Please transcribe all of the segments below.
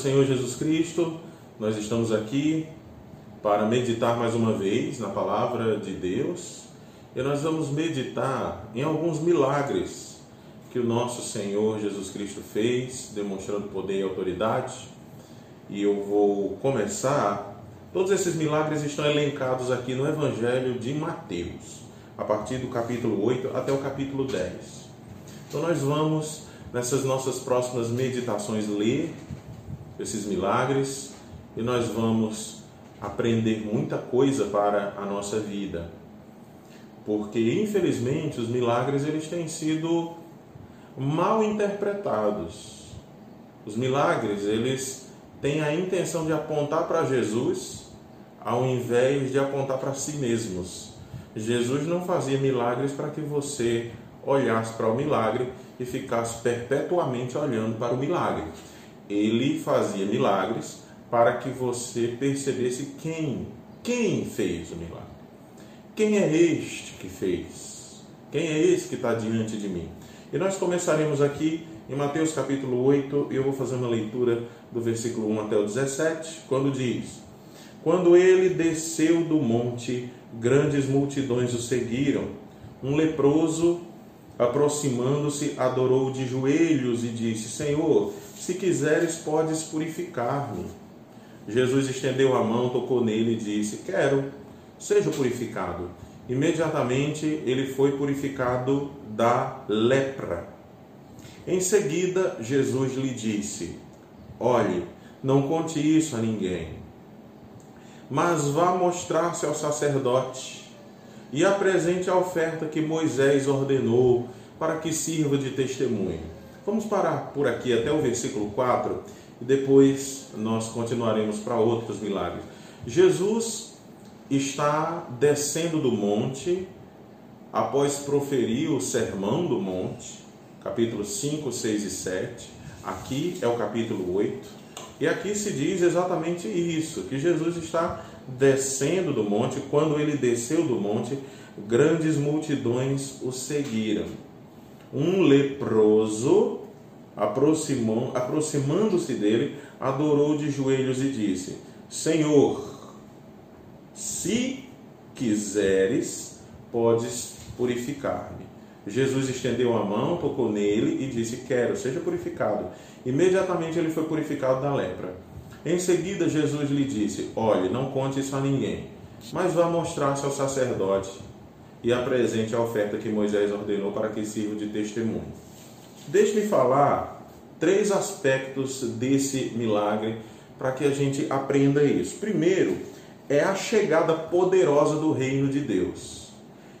Senhor Jesus Cristo, nós estamos aqui para meditar mais uma vez na palavra de Deus e nós vamos meditar em alguns milagres que o nosso Senhor Jesus Cristo fez, demonstrando poder e autoridade. E eu vou começar. Todos esses milagres estão elencados aqui no Evangelho de Mateus, a partir do capítulo 8 até o capítulo 10. Então nós vamos nessas nossas próximas meditações ler esses milagres e nós vamos aprender muita coisa para a nossa vida. Porque infelizmente os milagres eles têm sido mal interpretados. Os milagres eles têm a intenção de apontar para Jesus ao invés de apontar para si mesmos. Jesus não fazia milagres para que você olhasse para o milagre e ficasse perpetuamente olhando para o milagre. Ele fazia milagres para que você percebesse quem, quem fez o milagre. Quem é este que fez? Quem é esse que está diante de mim? E nós começaremos aqui em Mateus capítulo 8, e eu vou fazer uma leitura do versículo 1 até o 17, quando diz: Quando ele desceu do monte, grandes multidões o seguiram. Um leproso aproximando-se, adorou de joelhos e disse: Senhor, se quiseres, podes purificar-me. Jesus estendeu a mão, tocou nele e disse: Quero, seja purificado. Imediatamente ele foi purificado da lepra. Em seguida, Jesus lhe disse: Olhe, não conte isso a ninguém, mas vá mostrar-se ao sacerdote e apresente a oferta que Moisés ordenou para que sirva de testemunho. Vamos parar por aqui até o versículo 4 e depois nós continuaremos para outros milagres. Jesus está descendo do monte após proferir o sermão do monte, capítulo 5, 6 e 7. Aqui é o capítulo 8. E aqui se diz exatamente isso, que Jesus está descendo do monte, quando ele desceu do monte, grandes multidões o seguiram. Um leproso, aproximando-se dele, adorou de joelhos e disse: Senhor, se quiseres, podes purificar-me. Jesus estendeu a mão, tocou nele e disse: Quero, seja purificado. Imediatamente ele foi purificado da lepra. Em seguida, Jesus lhe disse: Olhe, não conte isso a ninguém, mas vá mostrar-se ao sacerdote e apresente a oferta que Moisés ordenou para que sirva de testemunho. Deixe-me falar três aspectos desse milagre para que a gente aprenda isso. Primeiro, é a chegada poderosa do reino de Deus.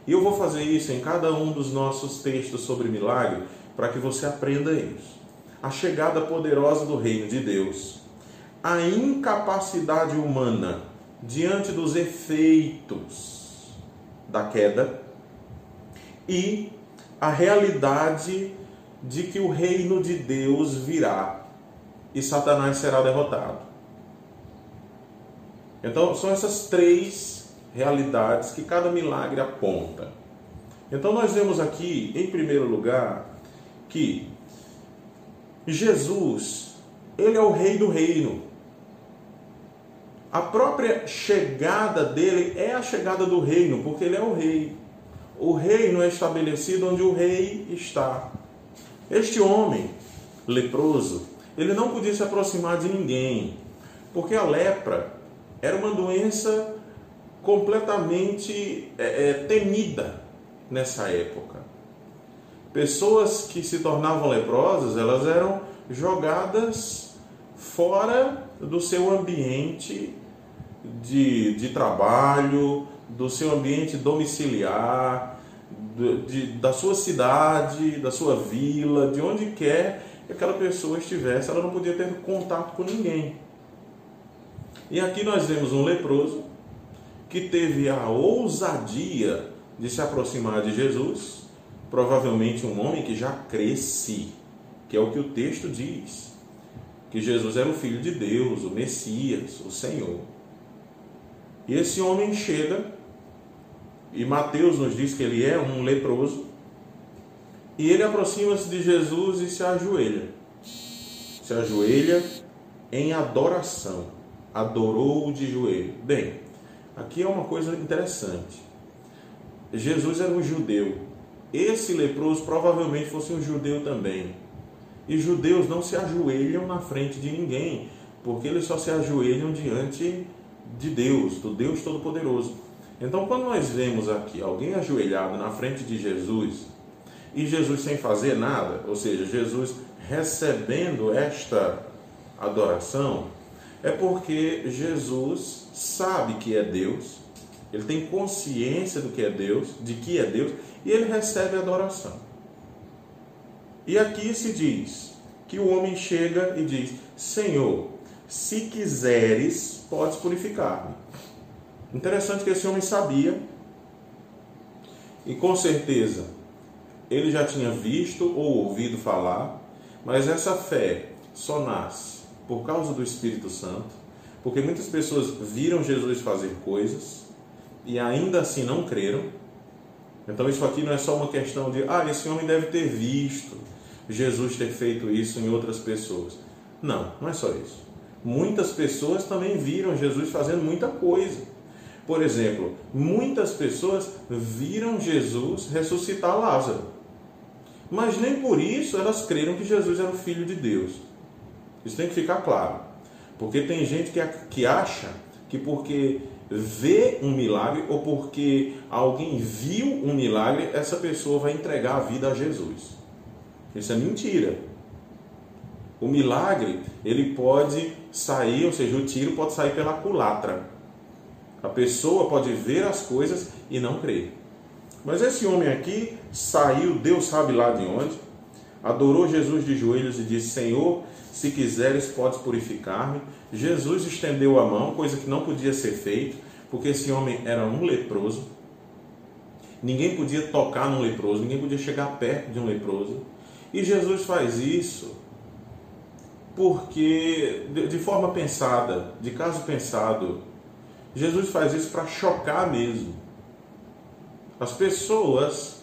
E eu vou fazer isso em cada um dos nossos textos sobre milagre para que você aprenda isso. A chegada poderosa do reino de Deus a incapacidade humana diante dos efeitos da queda e a realidade de que o reino de Deus virá e Satanás será derrotado. Então, são essas três realidades que cada milagre aponta. Então, nós vemos aqui, em primeiro lugar, que Jesus, ele é o rei do reino. A própria chegada dele é a chegada do reino, porque ele é o rei. O reino é estabelecido onde o rei está. Este homem leproso, ele não podia se aproximar de ninguém, porque a lepra era uma doença completamente é, é, temida nessa época. Pessoas que se tornavam leprosas, elas eram jogadas fora do seu ambiente de, de trabalho, do seu ambiente domiciliar, de, da sua cidade, da sua vila, de onde quer que aquela pessoa estivesse, ela não podia ter contato com ninguém. E aqui nós vemos um leproso que teve a ousadia de se aproximar de Jesus, provavelmente um homem que já cresce, que é o que o texto diz, que Jesus era o Filho de Deus, o Messias, o Senhor. E esse homem chega, e Mateus nos diz que ele é um leproso, e ele aproxima-se de Jesus e se ajoelha. Se ajoelha em adoração, adorou de joelho. Bem, aqui é uma coisa interessante. Jesus era um judeu. Esse leproso provavelmente fosse um judeu também. E judeus não se ajoelham na frente de ninguém, porque eles só se ajoelham diante Deus, do Deus Todo-Poderoso. Então, quando nós vemos aqui alguém ajoelhado na frente de Jesus e Jesus sem fazer nada, ou seja, Jesus recebendo esta adoração, é porque Jesus sabe que é Deus, ele tem consciência do que é Deus, de que é Deus, e ele recebe adoração. E aqui se diz que o homem chega e diz: Senhor, se quiseres, podes purificar-me. Interessante que esse homem sabia, e com certeza ele já tinha visto ou ouvido falar, mas essa fé só nasce por causa do Espírito Santo, porque muitas pessoas viram Jesus fazer coisas e ainda assim não creram. Então isso aqui não é só uma questão de, ah, esse homem deve ter visto Jesus ter feito isso em outras pessoas. Não, não é só isso. Muitas pessoas também viram Jesus fazendo muita coisa. Por exemplo, muitas pessoas viram Jesus ressuscitar Lázaro. Mas nem por isso elas creram que Jesus era o Filho de Deus. Isso tem que ficar claro. Porque tem gente que, que acha que porque vê um milagre ou porque alguém viu um milagre, essa pessoa vai entregar a vida a Jesus. Isso é mentira. O milagre, ele pode sair, ou seja, o tiro pode sair pela culatra. A pessoa pode ver as coisas e não crer. Mas esse homem aqui saiu, Deus sabe lá de onde, adorou Jesus de joelhos e disse: Senhor, se quiseres, podes purificar-me. Jesus estendeu a mão, coisa que não podia ser feita, porque esse homem era um leproso. Ninguém podia tocar num leproso, ninguém podia chegar perto de um leproso. E Jesus faz isso porque, de forma pensada, de caso pensado, Jesus faz isso para chocar mesmo. As pessoas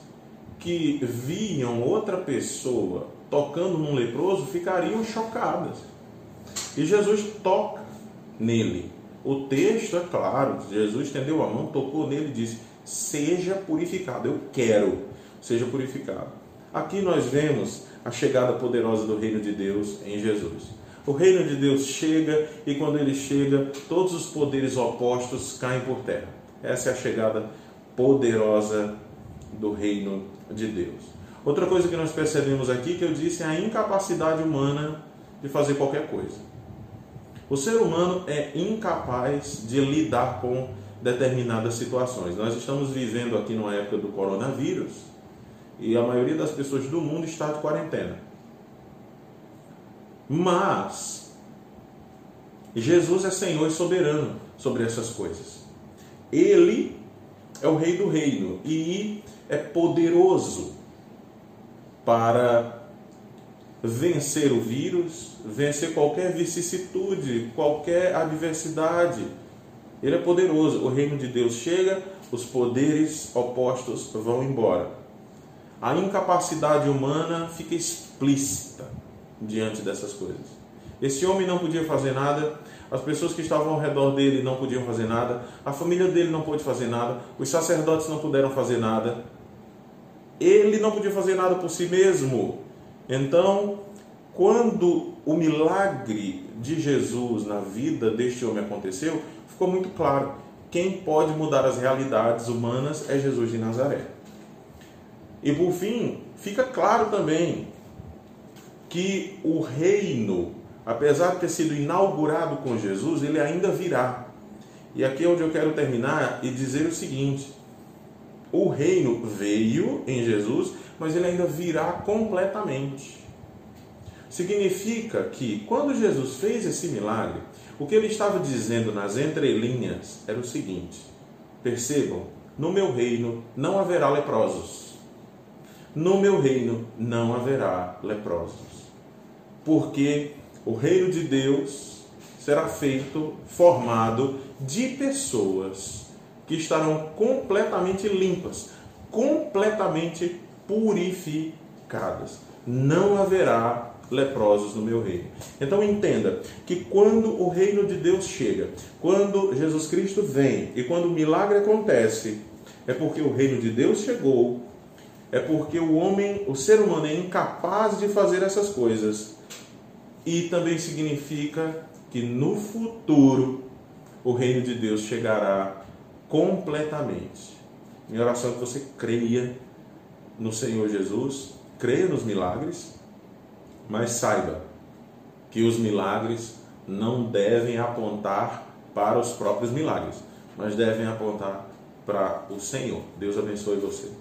que viam outra pessoa tocando num leproso ficariam chocadas. E Jesus toca nele. O texto é claro, Jesus estendeu a mão, tocou nele e disse: Seja purificado, eu quero, seja purificado. Aqui nós vemos a chegada poderosa do reino de Deus em Jesus. O reino de Deus chega e quando ele chega, todos os poderes opostos caem por terra. Essa é a chegada poderosa do reino de Deus. Outra coisa que nós percebemos aqui que eu disse é a incapacidade humana de fazer qualquer coisa. O ser humano é incapaz de lidar com determinadas situações. Nós estamos vivendo aqui numa época do coronavírus e a maioria das pessoas do mundo está de quarentena. Mas Jesus é Senhor e soberano sobre essas coisas. Ele é o rei do reino e é poderoso para vencer o vírus, vencer qualquer vicissitude, qualquer adversidade. Ele é poderoso. O reino de Deus chega, os poderes opostos vão embora. A incapacidade humana fica explícita diante dessas coisas. Esse homem não podia fazer nada, as pessoas que estavam ao redor dele não podiam fazer nada, a família dele não pôde fazer nada, os sacerdotes não puderam fazer nada ele não podia fazer nada por si mesmo. Então, quando o milagre de Jesus na vida deste homem aconteceu, ficou muito claro: quem pode mudar as realidades humanas é Jesus de Nazaré. E por fim, fica claro também que o reino, apesar de ter sido inaugurado com Jesus, ele ainda virá. E aqui é onde eu quero terminar e dizer o seguinte: o reino veio em Jesus, mas ele ainda virá completamente. Significa que quando Jesus fez esse milagre, o que ele estava dizendo nas entrelinhas era o seguinte: percebam, no meu reino não haverá leprosos. No meu reino não haverá leprosos. Porque o reino de Deus será feito, formado de pessoas que estarão completamente limpas, completamente purificadas. Não haverá leprosos no meu reino. Então entenda que quando o reino de Deus chega, quando Jesus Cristo vem e quando o milagre acontece, é porque o reino de Deus chegou, é porque o homem, o ser humano é incapaz de fazer essas coisas. E também significa que no futuro o reino de Deus chegará completamente. Minha oração é que você creia no Senhor Jesus, creia nos milagres, mas saiba que os milagres não devem apontar para os próprios milagres, mas devem apontar para o Senhor. Deus abençoe você.